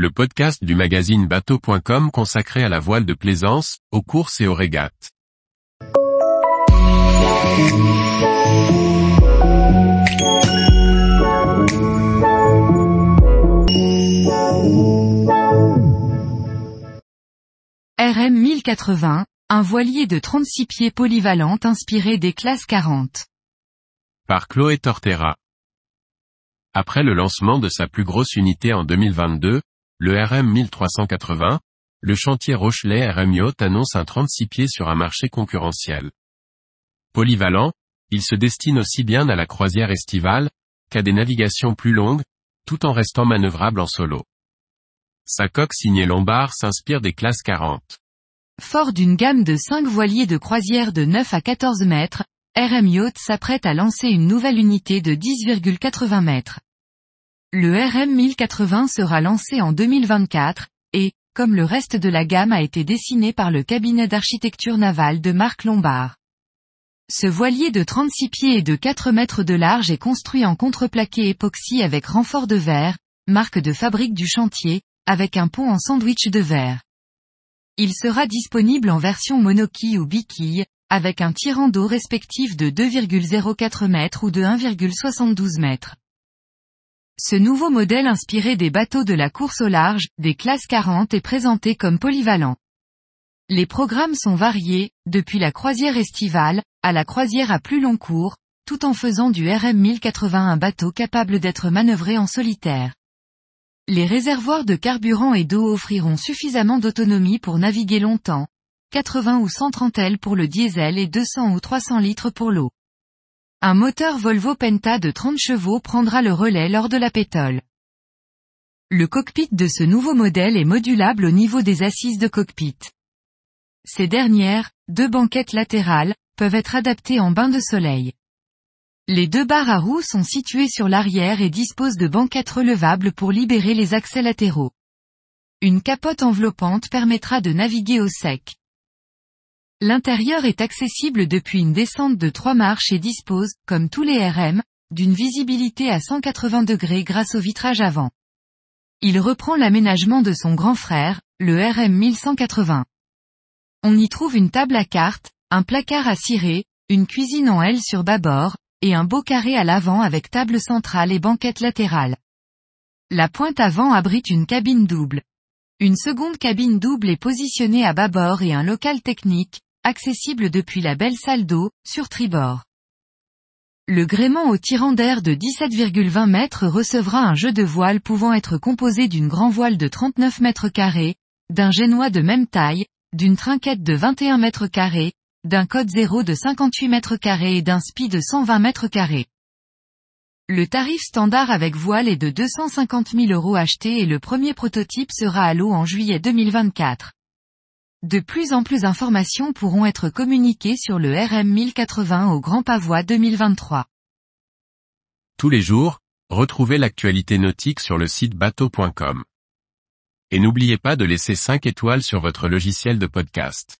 le podcast du magazine bateau.com consacré à la voile de plaisance, aux courses et aux régates. RM 1080, un voilier de 36 pieds polyvalent inspiré des classes 40. Par Chloé Tortera. Après le lancement de sa plus grosse unité en 2022, le RM 1380, le chantier Rochelet RM Yacht annonce un 36 pieds sur un marché concurrentiel. Polyvalent, il se destine aussi bien à la croisière estivale, qu'à des navigations plus longues, tout en restant manœuvrable en solo. Sa coque signée Lombard s'inspire des classes 40. Fort d'une gamme de 5 voiliers de croisière de 9 à 14 mètres, RM Yacht s'apprête à lancer une nouvelle unité de 10,80 mètres. Le RM 1080 sera lancé en 2024, et, comme le reste de la gamme a été dessiné par le cabinet d'architecture navale de Marc Lombard. Ce voilier de 36 pieds et de 4 mètres de large est construit en contreplaqué époxy avec renfort de verre, marque de fabrique du chantier, avec un pont en sandwich de verre. Il sera disponible en version monoquille ou biquille, avec un tirant d'eau respectif de 2,04 mètres ou de 1,72 mètres. Ce nouveau modèle inspiré des bateaux de la course au large, des classes 40 est présenté comme polyvalent. Les programmes sont variés, depuis la croisière estivale, à la croisière à plus long cours, tout en faisant du RM 1080 un bateau capable d'être manœuvré en solitaire. Les réservoirs de carburant et d'eau offriront suffisamment d'autonomie pour naviguer longtemps, 80 ou 130 L pour le diesel et 200 ou 300 litres pour l'eau. Un moteur Volvo Penta de 30 chevaux prendra le relais lors de la pétole. Le cockpit de ce nouveau modèle est modulable au niveau des assises de cockpit. Ces dernières, deux banquettes latérales, peuvent être adaptées en bain de soleil. Les deux barres à roues sont situées sur l'arrière et disposent de banquettes relevables pour libérer les accès latéraux. Une capote enveloppante permettra de naviguer au sec. L'intérieur est accessible depuis une descente de trois marches et dispose, comme tous les RM, d'une visibilité à 180 degrés grâce au vitrage avant. Il reprend l'aménagement de son grand frère, le RM 1180. On y trouve une table à cartes, un placard à cirer, une cuisine en L sur bâbord, et un beau carré à l'avant avec table centrale et banquette latérale. La pointe avant abrite une cabine double. Une seconde cabine double est positionnée à bâbord et un local technique, accessible depuis la belle salle d'eau, sur tribord. Le gréement au tirant d'air de 17,20 mètres recevra un jeu de voile pouvant être composé d'une grand voile de 39 mètres carrés, d'un génois de même taille, d'une trinquette de 21 mètres carrés, d'un code 0 de 58 mètres carrés et d'un spi de 120 mètres carrés. Le tarif standard avec voile est de 250 000 euros acheté et le premier prototype sera à l'eau en juillet 2024. De plus en plus d'informations pourront être communiquées sur le RM 1080 au Grand Pavois 2023. Tous les jours, retrouvez l'actualité nautique sur le site bateau.com. Et n'oubliez pas de laisser 5 étoiles sur votre logiciel de podcast.